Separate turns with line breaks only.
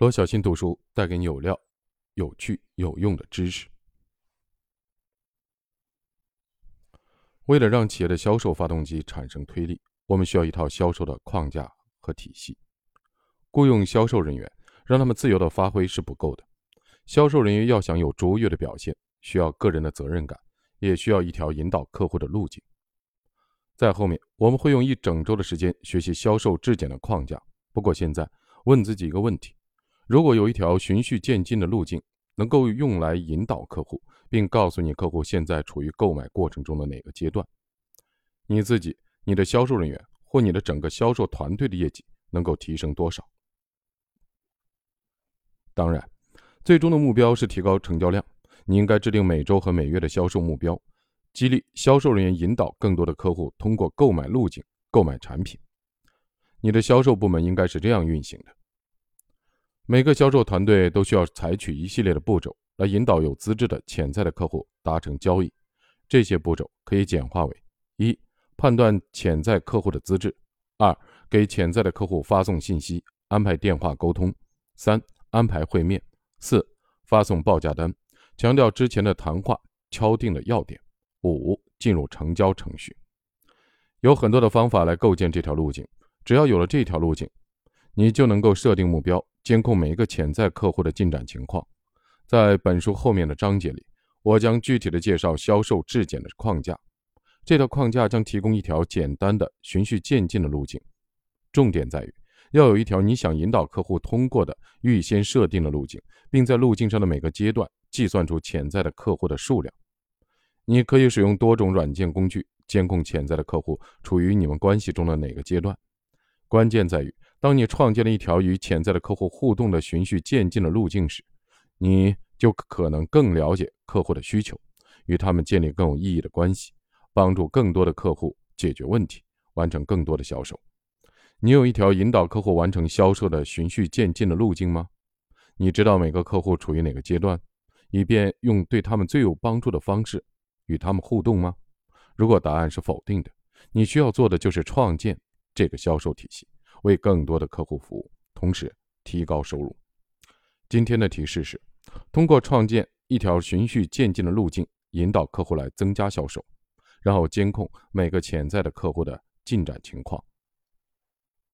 罗小新读书带给你有料、有趣、有用的知识。为了让企业的销售发动机产生推力，我们需要一套销售的框架和体系。雇佣销售人员，让他们自由的发挥是不够的。销售人员要想有卓越的表现，需要个人的责任感，也需要一条引导客户的路径。在后面，我们会用一整周的时间学习销售质检的框架。不过现在，问自己一个问题。如果有一条循序渐进的路径，能够用来引导客户，并告诉你客户现在处于购买过程中的哪个阶段，你自己、你的销售人员或你的整个销售团队的业绩能够提升多少？当然，最终的目标是提高成交量。你应该制定每周和每月的销售目标，激励销售人员引导更多的客户通过购买路径购买产品。你的销售部门应该是这样运行的。每个销售团队都需要采取一系列的步骤来引导有资质的潜在的客户达成交易。这些步骤可以简化为：一、判断潜在客户的资质；二、给潜在的客户发送信息，安排电话沟通；三、安排会面；四、发送报价单，强调之前的谈话敲定的要点；五、进入成交程序。有很多的方法来构建这条路径，只要有了这条路径，你就能够设定目标。监控每一个潜在客户的进展情况，在本书后面的章节里，我将具体的介绍销售质检的框架。这套框架将提供一条简单的、循序渐进的路径。重点在于要有一条你想引导客户通过的预先设定的路径，并在路径上的每个阶段计算出潜在的客户的数量。你可以使用多种软件工具监控潜在的客户处于你们关系中的哪个阶段。关键在于。当你创建了一条与潜在的客户互动的循序渐进的路径时，你就可能更了解客户的需求，与他们建立更有意义的关系，帮助更多的客户解决问题，完成更多的销售。你有一条引导客户完成销售的循序渐进的路径吗？你知道每个客户处于哪个阶段，以便用对他们最有帮助的方式与他们互动吗？如果答案是否定的，你需要做的就是创建这个销售体系。为更多的客户服务，同时提高收入。今天的提示是：通过创建一条循序渐进的路径，引导客户来增加销售，然后监控每个潜在的客户的进展情况，